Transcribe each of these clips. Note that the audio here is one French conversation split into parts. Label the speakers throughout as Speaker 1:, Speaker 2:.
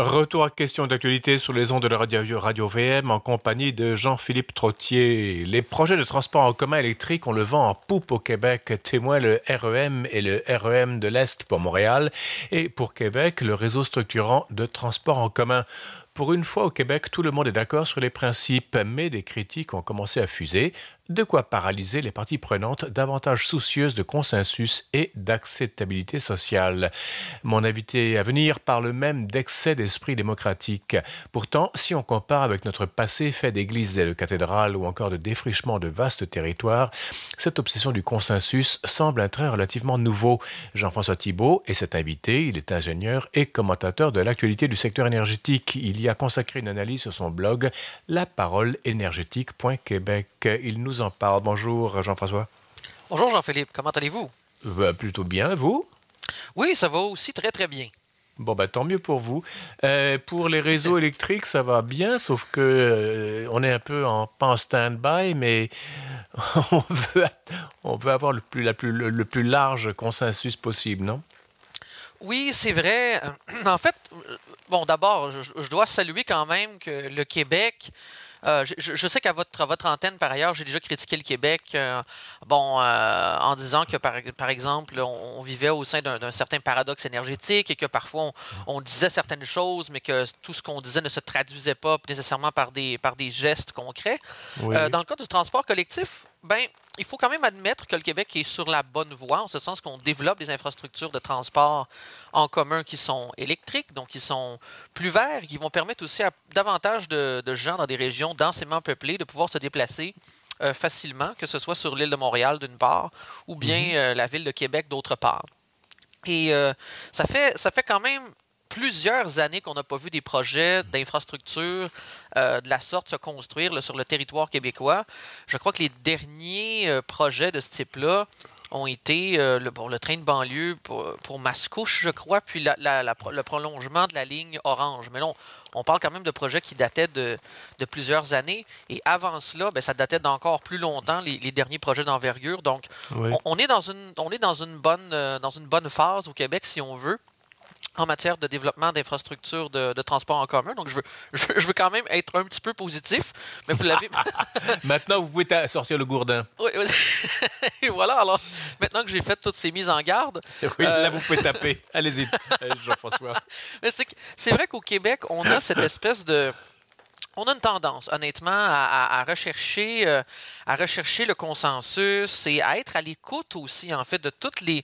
Speaker 1: Retour à question d'actualité sur les ondes de la radio, VM en compagnie de Jean-Philippe Trottier. Les projets de transport en commun électrique, on le vent en poupe au Québec, témoin le REM et le REM de l'Est pour Montréal et pour Québec, le réseau structurant de transport en commun. Pour une fois au Québec, tout le monde est d'accord sur les principes, mais des critiques ont commencé à fuser, de quoi paralyser les parties prenantes davantage soucieuses de consensus et d'acceptabilité sociale. Mon invité à venir parle même d'excès d'esprit démocratique. Pourtant, si on compare avec notre passé fait d'églises et de cathédrales ou encore de défrichement de vastes territoires, cette obsession du consensus semble un trait relativement nouveau. Jean-François Thibault est cet invité, il est ingénieur et commentateur de l'actualité du secteur énergétique. Il y a consacré une analyse sur son blog La parole énergétique.québec. Il nous en parle. Bonjour Jean-François.
Speaker 2: Bonjour Jean-Philippe, comment allez-vous?
Speaker 1: Bah, Plutôt bien, vous?
Speaker 2: Oui, ça va aussi très très bien.
Speaker 1: Bon, bah, tant mieux pour vous. Euh, pour les réseaux électriques, ça va bien, sauf que euh, on est un peu en, pas en stand-by, mais on veut, on veut avoir le plus, la plus, le plus large consensus possible, non?
Speaker 2: Oui, c'est vrai. En fait, bon, d'abord, je, je, dois saluer quand même que le Québec euh, je, sais qu'à votre, votre antenne, par ailleurs, j'ai déjà critiqué le Québec, euh, bon, euh, en disant que, par, par exemple, on, vivait au sein d'un certain paradoxe énergétique et que parfois on, disait certaines choses, mais que tout ce qu'on disait ne se traduisait pas nécessairement par des, par des gestes concrets. dans le cas du transport collectif, ben, il faut quand même admettre que le Québec est sur la bonne voie, en ce sens qu'on développe des infrastructures de transport en commun qui sont électriques, donc qui sont plus verts, qui vont permettre aussi à davantage de, gens dans des régions densément peuplées de pouvoir se déplacer euh, facilement, que ce soit sur l'île de Montréal d'une part, ou bien mhm. euh, la ville de Québec d'autre part. Et euh, ça, fait, ça fait quand même plusieurs années qu'on n'a pas vu des projets d'infrastructure euh, de la sorte se construire sur le territoire québécois. Je crois que les derniers euh, projets de ce type-là ont été euh, le, le train de banlieue pour, pour Mascouche, je crois, puis la, le prolongement de la ligne Orange. Mais là, on, parle quand même de projets qui dataient de, de plusieurs années. Et avant cela, ben, ça datait d'encore plus longtemps, les, derniers projets d'envergure. Donc, on, est dans une, on est dans une, bonne, dans une bonne phase au Québec, si on veut en matière de développement d'infrastructures de, transport en commun. Donc, je veux, je veux, quand même être un petit peu positif, mais vous l'avez...
Speaker 1: maintenant, vous pouvez sortir le gourdin.
Speaker 2: Oui, Et voilà, alors, maintenant que j'ai fait toutes ces mises en garde...
Speaker 1: Oui, là, euh, vous pouvez taper. Allez-y, Jean-François.
Speaker 2: c'est vrai qu'au Québec, on a cette espèce de on a une tendance, honnêtement, à, rechercher, euh, à rechercher le consensus et à être à l'écoute aussi, en fait, de toutes les,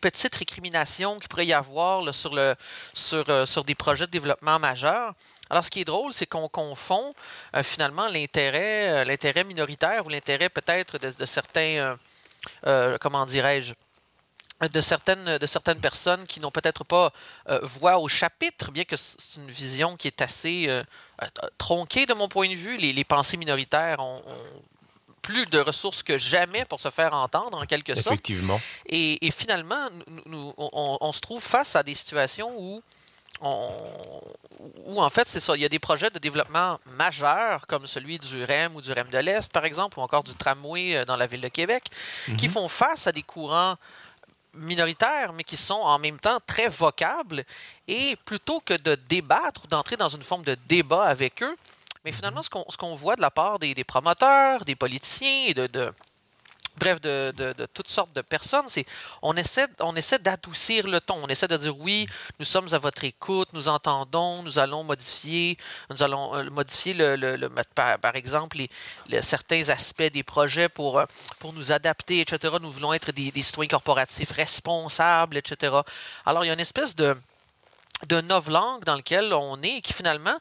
Speaker 2: petites récriminations qu'il pourrait y avoir euh, sur des projets de développement majeurs. Alors, ce qui est drôle, c'est qu'on confond euh, finalement l'intérêt, l'intérêt minoritaire ou l'intérêt peut-être de, certains, comment dirais-je, de certaines, de certaines personnes qui n'ont peut-être pas euh, voix au chapitre, bien que c'est une vision qui est assez euh, euh, tronquée de mon point de vue. Les, pensées minoritaires ont, plus de ressources que jamais pour se faire entendre, en quelque sorte.
Speaker 1: Effectivement.
Speaker 2: Et, et finalement, nous, on, on, se trouve face à des situations où où en fait, c'est ça, il y a des projets de développement majeurs, comme celui du REM ou du REM de l'Est, par exemple, ou encore du tramway dans la ville de Québec, qui mhm. font face à des courants minoritaires, mais qui sont en même temps très vocables. Et plutôt que de débattre ou d'entrer dans une forme de débat avec eux, mais finalement, ce qu'on voit de la part des, promoteurs, des politiciens et de, bref, de, toutes sortes de personnes, c'est on essaie, on essaie d'adoucir le ton. On essaie de dire oui, nous sommes à votre écoute, nous entendons, nous allons modifier, nous allons euh, modifier le, par, exemple les, certains aspects des projets pour, euh, pour nous adapter, etc. Nous voulons être des, des citoyens corporatifs responsables, etc. Alors il y a une espèce de de novlangue dans lequel on est et qui finalement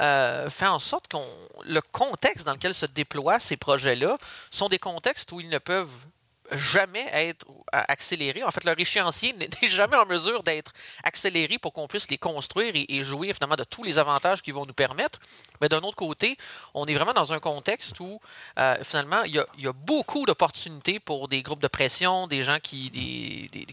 Speaker 2: euh, fait en sorte que le contexte dans lequel se déploient ces projets-là sont des contextes où ils ne peuvent jamais être accélérés. En fait, leur échéancier n'est jamais en mesure d'être accéléré pour qu'on puisse les construire et, jouir finalement de tous les avantages qu'ils vont nous permettre. Mais d'un autre côté, on est vraiment dans un contexte où euh, finalement, il y, a, beaucoup d'opportunités pour des groupes de pression, des gens qui,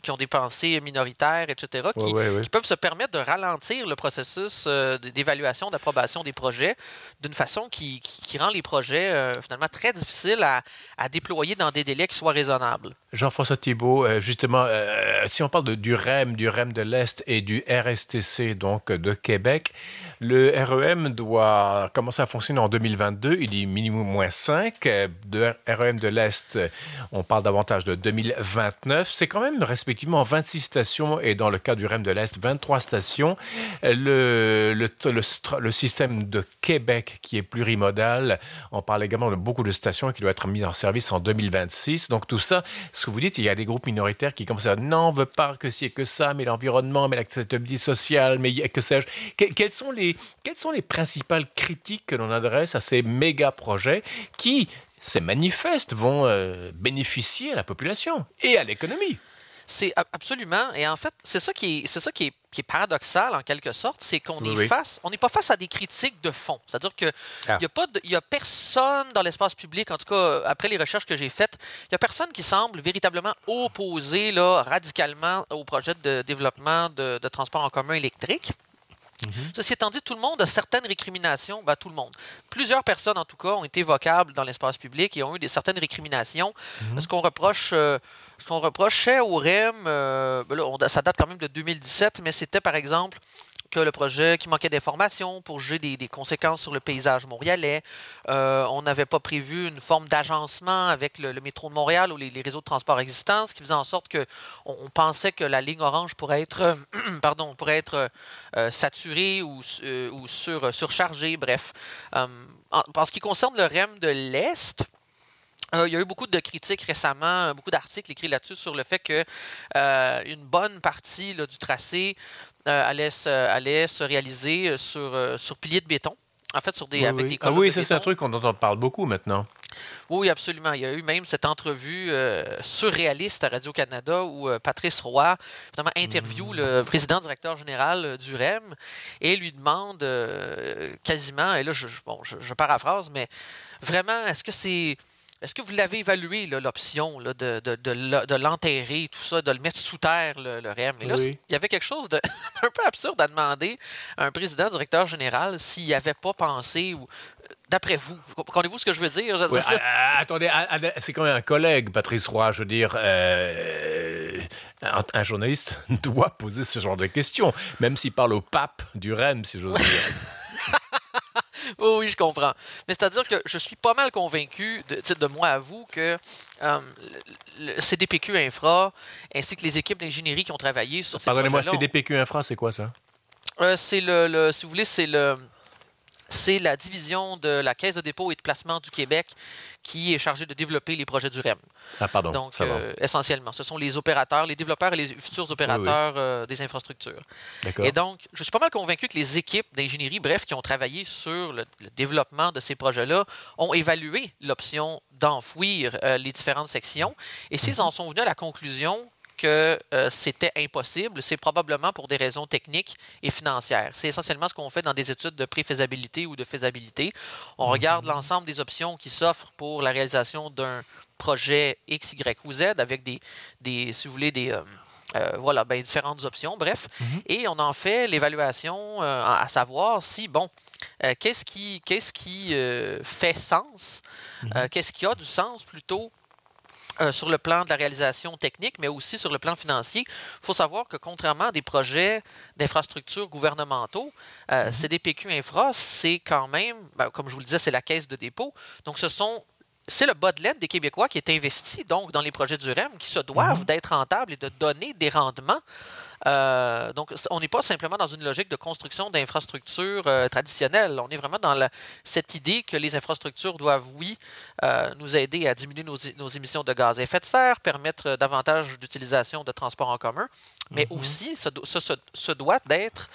Speaker 2: qui ont des pensées minoritaires, etc., qui, peuvent se permettre de ralentir le processus euh, d'évaluation, d'approbation des projets d'une façon qui, rend les projets euh, finalement très difficiles à, à déployer dans des délais qui soient raisonnables.
Speaker 1: Jean-François Thibault, euh, justement, euh, si on parle du REM, du REM de l'Est et du RSTC, donc de Québec, le REM doit commencer à fonctionner en 2022. Il est minimum moins 5. De REM de l'Est, on parle davantage de 2029. C'est quand même respectivement 26 stations et dans le cas du REM de l'Est, 23 stations. Le, le, système de Québec qui est plurimodal, on parle également de beaucoup de stations qui doivent être mises en service en 2026. Donc tout ça, ce que vous dites, il y a des groupes minoritaires qui commencent à dire non, on veut pas que c'est que ça, mais l'environnement, mais l'acceptabilité sociale, mais que sais-je. quelles sont les quelles sont les principales critiques que l'on adresse à ces méga projets qui, ces manifestes, vont euh, bénéficier à la population et à l'économie?
Speaker 2: C'est absolument. Et en fait, c'est ça qui est, c'est ça qui est, qui est, paradoxal en quelque sorte, c'est qu'on est face, on n'est pas face à des critiques de fond. C'est-à-dire que il ah. y a pas, il y a personne dans l'espace public, en tout cas après les recherches que j'ai faites, il y a personne qui semble véritablement opposé là radicalement au projet de développement de, de transport en commun électrique. Mhm. Ceci étant dit, tout le monde a certaines récriminations, ben, tout le monde. Plusieurs personnes, en tout cas, ont été vocables dans l'espace public et ont eu des certaines récriminations. Mhm. Ce qu'on reproche, euh, ce qu'on reprochait au REM, euh, ben ça date quand même de 2017, mais c'était par exemple que le projet qui manquait d'informations pour juger des, conséquences sur le paysage montréalais. Euh, on n'avait pas prévu une forme d'agencement avec le, métro de Montréal ou les, réseaux de transport existants, ce qui faisait en sorte que on, pensait que la ligne orange pourrait être, pardon, pourrait être euh, saturée ou, euh, ou sur, surchargée. Bref, en, ce qui concerne le REM de l'Est, il y a eu beaucoup de critiques récemment, beaucoup d'articles écrits là-dessus sur le fait que une bonne partie du tracé allait, se, allait, se, réaliser euh, sur, euh, sur piliers de béton. En fait, sur des,
Speaker 1: oui,
Speaker 2: avec
Speaker 1: oui.
Speaker 2: des
Speaker 1: ah oui, c'est un truc dont on parle beaucoup maintenant.
Speaker 2: Oui, absolument. Il y a eu même cette entrevue surréaliste à Radio-Canada où Patrice Roy finalement, interviewe le président directeur général du REM et lui demande quasiment, et là je, bon, je, je paraphrase, mais vraiment, est-ce que c'est est-ce que vous l'avez évalué, l'option de, de, de, l'enterrer, tout ça, de le mettre sous terre, le, REM? Et là, il y avait quelque chose d'un peu absurde à demander à un président directeur général s'il n'y avait pas pensé ou. D'après vous, comprenez-vous ce que je veux dire?
Speaker 1: attendez, c'est quand même un collègue, Patrice Roy. Je veux dire, euh, un, journaliste doit poser ce genre de questions, même s'il parle au pape du REM, si j'ose dire.
Speaker 2: oui, je comprends. Mais c'est-à-dire que je suis pas mal convaincu, de, de moi à vous, que euh, le CDPQ Infra, ainsi que les équipes d'ingénierie qui ont travaillé sur ces
Speaker 1: Pardonnez-moi, CDPQ Infra, c'est quoi ça?
Speaker 2: Euh, c'est le, si vous voulez, c'est le c'est la division de la Caisse de dépôt et de placement du Québec qui est chargée de développer les projets du REM.
Speaker 1: Ah, pardon.
Speaker 2: Donc, euh, essentiellement, ce sont les opérateurs, les développeurs et les futurs opérateurs euh, des infrastructures. Et donc, je suis pas mal convaincu que les équipes d'ingénierie, bref, qui ont travaillé sur le, développement de ces projets-là, ont évalué l'option d'enfouir euh, les différentes sections. Et s'ils mhm. en sont venus à la conclusion que euh, c'était impossible, c'est probablement pour des raisons techniques et financières. C'est essentiellement ce qu'on fait dans des études de préfaisabilité ou de faisabilité. On mhm. regarde l'ensemble des options qui s'offrent pour la réalisation d'un projet X, Y ou Z avec des, des si vous voulez, des... Euh, euh, voilà, ben, différentes options, bref. Mhm. Et on en fait l'évaluation à savoir si, bon, qu'est-ce qui, qu'est-ce qui fait sens, mhm. qu'est-ce qui a du sens plutôt euh, sur le plan de la réalisation technique, mais aussi sur le plan financier. Il faut savoir que contrairement à des projets d'infrastructures gouvernementaux, euh, mhm. CDPQ Infra, c'est quand même, ben, comme je vous le disais, c'est la caisse de dépôt. Donc, ce sont c'est le bas de des Québécois qui est investi donc dans les projets du REM qui se doivent mhm. d'être rentables et de donner des rendements. Euh, donc, on n'est pas simplement dans une logique de construction d'infrastructures euh, traditionnelles. On est vraiment dans cette idée que les infrastructures doivent, oui, euh, nous aider à diminuer nos, émissions de gaz à effet de serre, permettre davantage d'utilisation de transports en commun, mais mhm. aussi, ce, ce doit d'être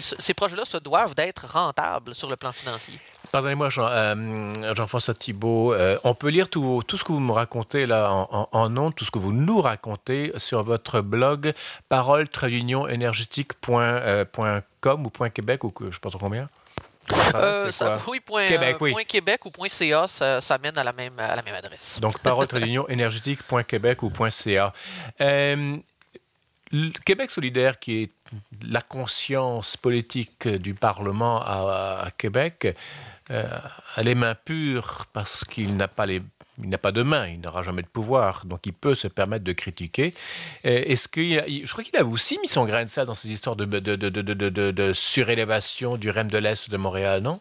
Speaker 2: ces projets-là se doivent d'être rentables sur le plan financier.
Speaker 1: Pardonnez-moi, Jean, euh, Jean-François Thibault. Euh, on peut lire tout, tout, ce que vous me racontez là en, en, nom, tout ce que vous nous racontez sur votre blog parole euh, ou point .québec ou je ne sais pas trop combien.
Speaker 2: Euh, ça, oui, point, Québec, oui. point Québec ou point .ca, ça, ça, mène à la même, à la même adresse.
Speaker 1: Donc, parole énergétique.québec ou point .ca. Québec solidaire, qui est la conscience politique du Parlement à, Québec, euh, a les mains pures parce qu'il n'a pas les il n'a pas de main, il n'aura jamais de pouvoir, donc il peut se permettre de critiquer. Est-ce qu'il, je crois qu'il a aussi mis son grain de sel dans ces histoires de, de, de, de surélévation du REM de l'Est de Montréal, non?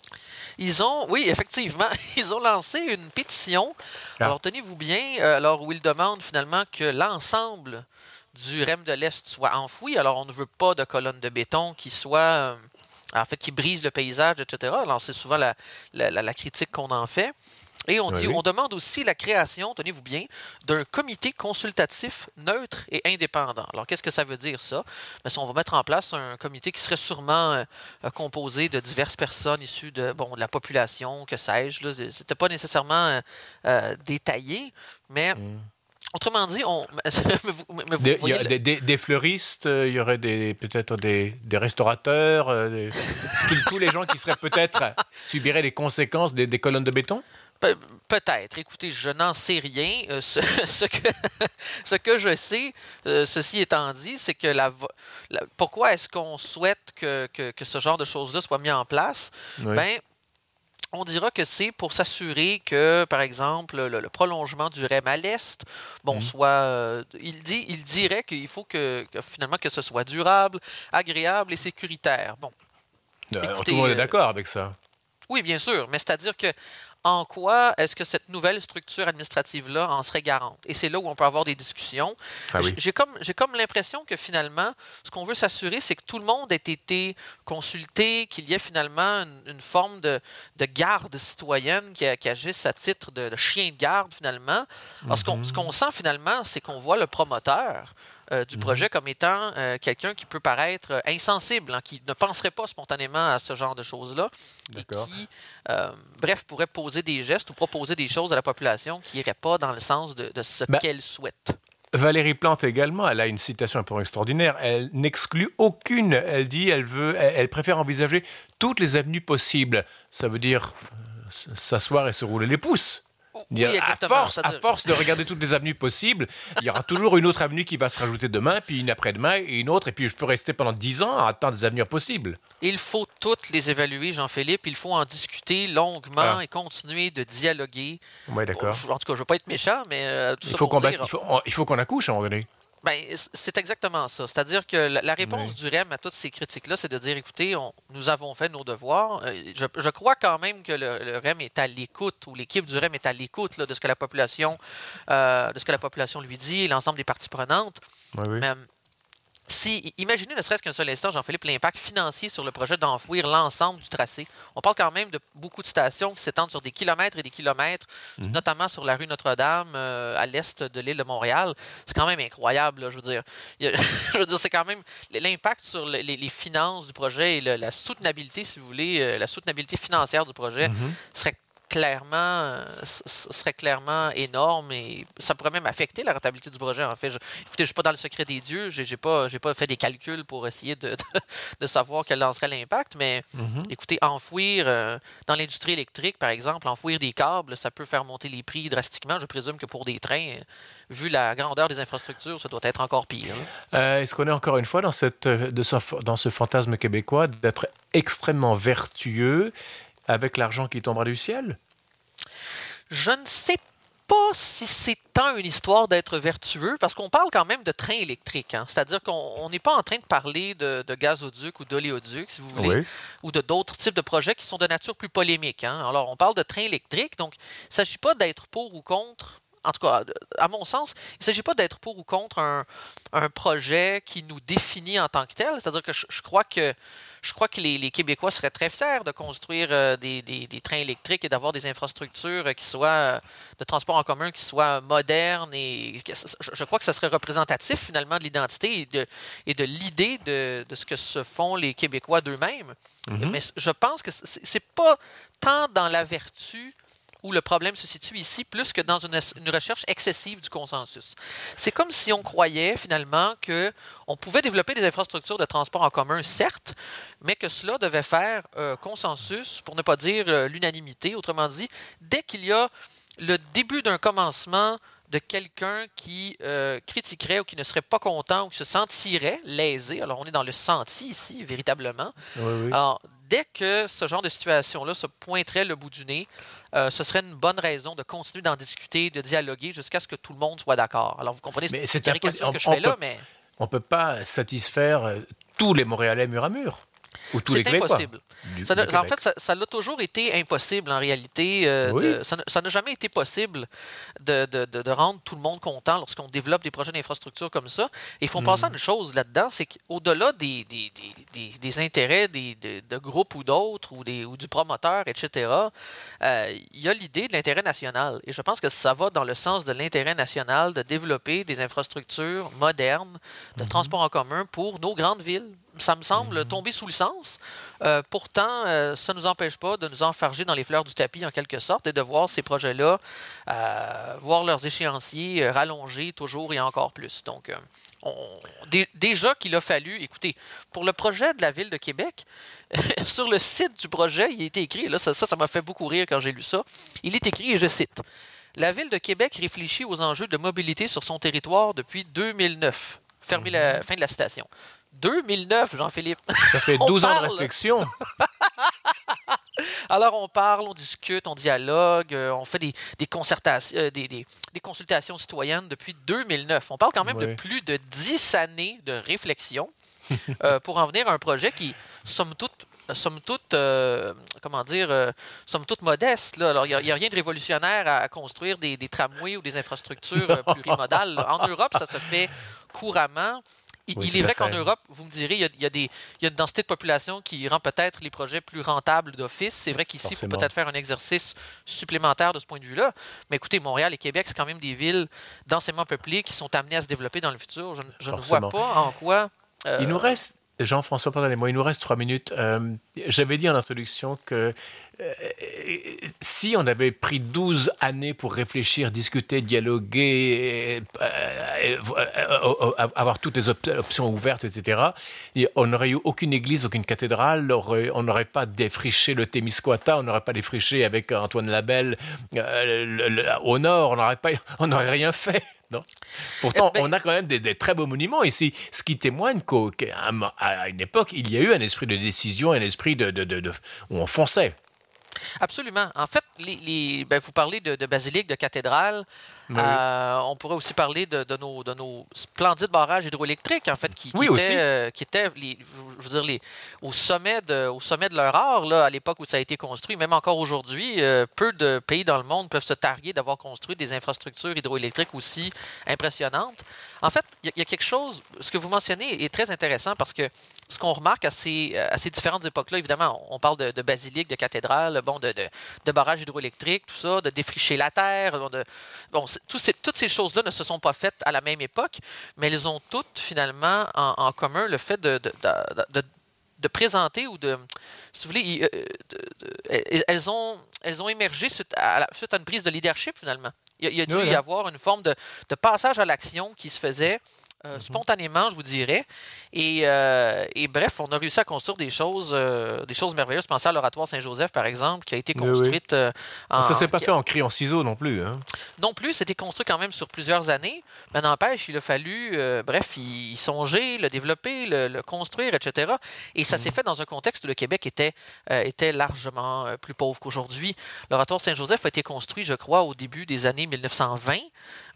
Speaker 2: Ils ont, oui, effectivement, ils ont lancé une pétition. Ah. Alors tenez-vous bien, euh, alors où ils demandent finalement que l'ensemble du REM de l'Est soit enfoui. Alors on ne veut pas de colonnes de béton qui soient euh, en fait, qui brisent le paysage, etc. Alors, c'est souvent la, la, la, critique qu'on en fait. Et on, dit, on demande aussi la création, tenez-vous bien, d'un comité consultatif neutre et indépendant. Alors, qu'est-ce que ça veut dire, ça? Bien, on va mettre en place un comité qui serait sûrement euh, composé de diverses personnes issues de, bon, de la population, que sais-je. Ce n'était pas nécessairement euh, détaillé, mais... Mm. Autrement dit, on.
Speaker 1: il y a des, fleuristes, il y aurait peut-être des, restaurateurs, tous, les gens qui seraient peut-être subiraient les conséquences des colonnes de béton?
Speaker 2: Peut-être. Écoutez, je n'en sais rien. Euh, ce, que, ce, que, je sais, euh, ceci étant dit, c'est que la, pourquoi est-ce qu'on souhaite que, que, ce genre de choses-là soit mis en place? Ben, on dira que c'est pour s'assurer que, par exemple, le, prolongement du REM à l'Est, bon, mhm. soit. Euh, il, dit, il dirait qu'il faut que, finalement que ce soit durable, agréable et sécuritaire. Bon.
Speaker 1: tout le monde est d'accord avec ça.
Speaker 2: Oui, bien sûr, mais c'est-à-dire que en quoi est-ce que cette nouvelle structure administrative-là en serait garante? Et c'est là où on peut avoir des discussions. Ah j'ai comme, comme l'impression que finalement, ce qu'on veut s'assurer, c'est que tout le monde ait été consulté, qu'il y ait finalement une, forme de, de, garde citoyenne qui, qui, agisse à titre de, chien de garde finalement. Alors, ce qu'on mm-hmm. sent finalement, c'est qu'on voit le promoteur euh, du mhm. projet comme étant euh, quelqu'un qui peut paraître euh, insensible, hein, qui ne penserait pas spontanément à ce genre de choses-là, et qui, bref, pourrait poser des gestes ou proposer des choses à la population qui n'iraient pas dans le sens de, ce ben, qu'elle souhaite.
Speaker 1: Valérie Plante également, elle a une citation un peu extraordinaire. Elle n'exclut aucune. Elle dit, elle veut, elle préfère envisager toutes les avenues possibles. Ça veut dire s'asseoir et se rouler les pouces à, force, à force de regarder toutes les avenues possibles, il y aura toujours une autre avenue qui va se rajouter demain, puis une après-demain, et une autre, et puis je peux rester pendant dix ans à attendre des avenues possibles.
Speaker 2: Il faut toutes les évaluer, Jean-Philippe. Il faut en discuter longuement ah. et continuer de dialoguer.
Speaker 1: Oui, d'accord.
Speaker 2: en tout cas, je ne veux pas être méchant, mais euh,
Speaker 1: il, faut il faut qu'on accouche à un moment donné.
Speaker 2: Ben, c'est exactement ça. C'est-à-dire que la, réponse du REM à toutes ces critiques-là, c'est de dire, écoutez, nous avons fait nos devoirs. Euh, je, crois quand même que le, REM est à l'écoute, ou l'équipe du REM est à l'écoute de ce que la population, euh, de ce que la population lui dit, l'ensemble des parties prenantes.
Speaker 1: Oui, oui
Speaker 2: si, imaginez ne serait-ce qu'un seul instant, Jean-Philippe, l'impact financier sur le projet d'enfouir l'ensemble du tracé. On parle quand même de beaucoup de stations qui s'étendent sur des kilomètres et des kilomètres, mhm. notamment sur la rue Notre-Dame, euh, à l'est de l'île de Montréal. C'est quand même incroyable, je veux dire. je veux dire, c'est quand même l'impact sur les, finances du projet et la soutenabilité, si vous voulez, euh, la soutenabilité financière du projet mhm. serait clairement, euh, serait clairement énorme et ça pourrait même affecter la rentabilité du projet. En fait, je, écoutez, je ne suis pas dans le secret des dieux, je n'ai pas, pas fait des calculs pour essayer de, de, savoir quel en serait l'impact, mais mm-hmm. écoutez, enfouir euh, dans l'industrie électrique, par exemple, enfouir des câbles, ça peut faire monter les prix drastiquement. Je présume que pour des trains, vu la grandeur des infrastructures, ça doit être encore pire.
Speaker 1: Euh, est-ce qu'on est encore une fois dans, cette, de ce, dans ce fantasme québécois d'être extrêmement vertueux avec l'argent qui tombera du ciel?
Speaker 2: Je ne sais pas si c'est tant une histoire d'être vertueux, parce qu'on parle quand même de train électrique. Hein. C'est-à-dire qu'on n'est pas en train de parler de, gazoduc ou d'oléoduc, si vous voulez, ou de d'autres types de projets qui sont de nature plus polémique. Hein. Alors, on parle de train électrique, donc il ne s'agit pas d'être pour ou contre en tout cas, à mon sens, il ne s'agit pas d'être pour ou contre un, projet qui nous définit en tant que tel. C'est-à-dire que je, crois que je crois que les, Québécois seraient très fiers de construire euh, des, trains électriques et d'avoir des infrastructures qui soient euh, de transport en commun qui soient modernes et je, crois que ça serait représentatif finalement de l'identité et de, l'idée de, ce que se font les Québécois d'eux-mêmes. Mm-hmm. Mais je pense que c'est pas tant dans la vertu où le problème se situe ici, plus que dans une, recherche excessive du consensus. C'est comme si on croyait finalement que on pouvait développer des infrastructures de transport en commun, certes, mais que cela devait faire euh, consensus, pour ne pas dire euh, l'unanimité. Autrement dit, dès qu'il y a le début d'un commencement de quelqu'un qui euh, critiquerait ou qui ne serait pas content ou qui se sentirait lésé. Alors, on est dans le senti ici, véritablement. Alors, dès que ce genre de situation-là se pointerait le bout du nez, euh, ce serait une bonne raison de continuer d'en discuter, de dialoguer jusqu'à ce que tout le monde soit d'accord. Alors, vous comprenez
Speaker 1: Mais
Speaker 2: une caricature que je
Speaker 1: On-
Speaker 2: fais là, mais
Speaker 1: On ne peut pas satisfaire euh, tous les Montréalais mur à mur. Ou tous les
Speaker 2: c'est impossible.
Speaker 1: Du-
Speaker 2: Ça
Speaker 1: du
Speaker 2: n'a- en fait, ça- l'a toujours été impossible en réalité. euh,
Speaker 1: Oui.
Speaker 2: de- ça n'a- jamais été possible de, de- de- de rendre tout le monde content lorsqu'on développe des projets d'infrastructure comme ça. Et il faut penser à une chose là-dedans, c'est qu'au-delà des, des, des- intérêts des, de, groupes ou d'autres, ou, du promoteur, etc., euh, il y a l'idée de l'intérêt national. Et je pense que ça va dans le sens de l'intérêt national de développer des infrastructures modernes de transport en commun pour nos grandes villes. Ça me semble tomber sous le sens. Euh, pourtant, euh, ça ne nous empêche pas de nous enfarger dans les fleurs du tapis en quelque sorte et de voir ces projets-là, euh, voir leurs échéanciers rallongés toujours et encore plus. Donc, on- dé- déjà qu'il a fallu, écoutez, pour le projet de la ville de Québec, sur le site du projet, il est écrit, là, ça, ça m'a fait beaucoup rire quand j'ai lu ça, il est écrit, et je cite, La ville de Québec réfléchit aux enjeux de mobilité sur son territoire depuis 2009. Fermez la fin de la citation. 2009, Jean-Philippe.
Speaker 1: Ça fait
Speaker 2: On
Speaker 1: 12 ans de réflexion.
Speaker 2: Alors, on parle, on discute, on dialogue, euh, on fait des, des concertations, euh, des, des- des consultations citoyennes depuis 2009. On parle quand même de plus de 10 années de réflexion euh, pour en venir à un projet qui, somme toute, somme toute, comment dire, somme toute modeste. Là. Alors, il n'y a, rien de révolutionnaire à, à construire des, tramways ou des infrastructures plurimodales. là. En Europe, ça se fait couramment. Il,
Speaker 1: Oui,
Speaker 2: il
Speaker 1: tout
Speaker 2: est vrai qu'en. Europe, vous me direz, il y a, il y a des, il y a une densité de population qui rend peut-être les projets plus rentables d'office. C'est vrai qu'ici, il faut peut-être faire un exercice supplémentaire de ce point de vue-là. Mais écoutez, Montréal et Québec, c'est quand même des villes densément peuplées qui sont amenées à se développer dans le futur. Je, je ne vois pas en quoi. euh,
Speaker 1: Il nous reste, Jean-François, pardonnez-moi, il nous reste trois minutes. Euh, J'avais dit en introduction que euh, si on avait pris 12 années pour réfléchir, discuter, dialoguer, euh, avoir toutes les op- options ouvertes, etc., et on n'aurait eu aucune église, aucune cathédrale, on n'aurait pas défriché le Témiscouata, on n'aurait pas défriché avec Antoine Labelle le- le- au nord, on n'aurait rien fait. Non? Pourtant,
Speaker 2: Eh ben-
Speaker 1: on a quand même des, des très beaux monuments ici, ce qui témoigne qu'à une époque, il y a eu un esprit de décision, un esprit de, de- de- de- où on fonçait.
Speaker 2: Absolument. En fait, les, les- ben, vous parlez de, de basilique, de cathédrale.
Speaker 1: Oui.
Speaker 2: Euh, on pourrait aussi parler de, de nos, de nos splendides barrages hydroélectriques, en fait, qui, qui
Speaker 1: Oui,
Speaker 2: étaient, euh, qui étaient les- je veux dire, les, au, sommet de, au sommet de leur art, là, à l'époque où ça a été construit. Même encore aujourd'hui, euh, peu de pays dans le monde peuvent se targuer d'avoir construit des infrastructures hydroélectriques aussi impressionnantes. En fait, il y, a- il y a quelque chose, ce que vous mentionnez est très intéressant parce que ce qu'on remarque à ces, à ces différentes époques-là, évidemment, on parle de, de basilique, de cathédrale, bon, de, de, de barrages hydroélectriques, tout ça, de défricher la terre. bon, de- bon, ces- toutes ces choses-là ne se sont pas faites à la même époque, mais elles ont toutes finalement en, en commun le fait de, de, de- présenter ou de, si vous voulez, euh, elles, ont, elles ont émergé suite à, la- suite à une prise de leadership finalement. Il y a, il y a dû
Speaker 1: Oui,
Speaker 2: y
Speaker 1: hein.
Speaker 2: avoir une forme de, de passage à l'action qui se faisait euh, spontanément, je vous dirais. Et, euh, et bref, on a réussi à construire des choses, euh, des choses merveilleuses. Pensez à l'oratoire Saint-Joseph, par exemple, qui a été
Speaker 1: Oui, oui.
Speaker 2: construite euh, en,
Speaker 1: ça s'est pas fait en cri en ciseaux non plus. hein.
Speaker 2: non plus, c'était construit quand même sur plusieurs années. Mais n'empêche, il a fallu, bref, y, y songer, le développer, le, le construire, etc. Et ça s'est fait dans un contexte où le Québec était, était largement plus pauvre qu'aujourd'hui. L'oratoire Saint-Joseph a été construit, je crois, au début des années 1920,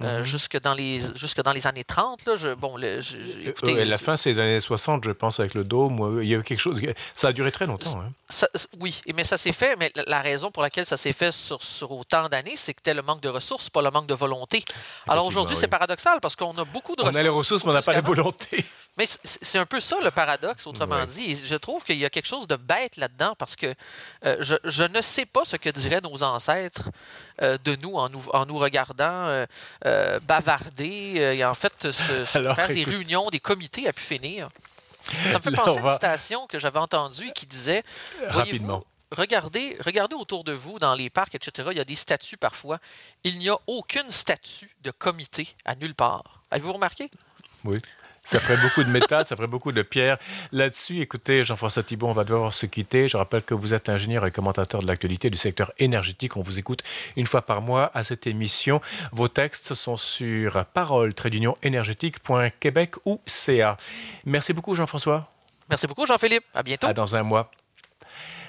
Speaker 2: euh, jusque, dans les, jusque dans les années 30. Là, je, bon, le- je- je- écoutez,
Speaker 1: Euh, la fin, c'est les années 60, je pense, avec le dôme. où Il y a eu quelque chose. Ça a duré très longtemps. hein.
Speaker 2: Ça- oui, mais ça s'est fait, mais la- raison pour laquelle ça s'est fait sur, sur autant d'années, c'est que c'était le manque de ressources, pas le manque de volonté. Alors aujourd'hui,
Speaker 1: oui.
Speaker 2: c'est paradoxal parce qu'on a beaucoup de
Speaker 1: On
Speaker 2: ressources.
Speaker 1: a les ressources, mais on n'a pas la volonté.
Speaker 2: Mais c'est un peu ça le paradoxe, autrement
Speaker 1: Ouais.
Speaker 2: dit. Je trouve qu'il y a quelque chose de bête là-dedans parce que euh, je, je ne sais pas ce que diraient nos ancêtres euh, de nous en nous, en nous regardant euh, bavarder et en fait se, se
Speaker 1: Alors,
Speaker 2: faire des réunions, des comités à pu finir. Ça me fait
Speaker 1: Là,
Speaker 2: penser à une citation que j'avais entendue qui disait
Speaker 1: Rapidement.
Speaker 2: Regardez, regardez autour de vous, dans les parcs, etc. Il y a des statues parfois. Il n'y a aucune statue de comité à nulle part. Avez-vous remarqué?
Speaker 1: Oui. Ça ferait beaucoup de métal, ça ferait beaucoup de pierres. Là-dessus, écoutez, Jean-François Thibault, on va devoir se quitter. Je rappelle que vous êtes ingénieur et commentateur de l'actualité du secteur énergétique. On vous écoute une fois par mois à cette émission. Vos textes sont sur parole énergétique.québec ou CA. Merci beaucoup, Jean-François.
Speaker 2: Merci beaucoup, Jean-Philippe. À bientôt.
Speaker 1: À dans un mois.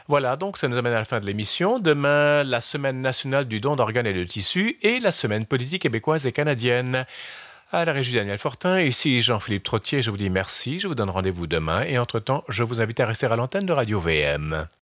Speaker 1: Voilà, donc ça nous amène à la fin de l'émission. Demain, la semaine nationale du don d'organes et de tissus et la semaine politique québécoise et canadienne. À la régie Daniel Fortin, ici Jean-Philippe Trottier, je vous dis merci, je vous donne rendez-vous demain et entre-temps, je vous invite à rester à l'antenne de Radio VM.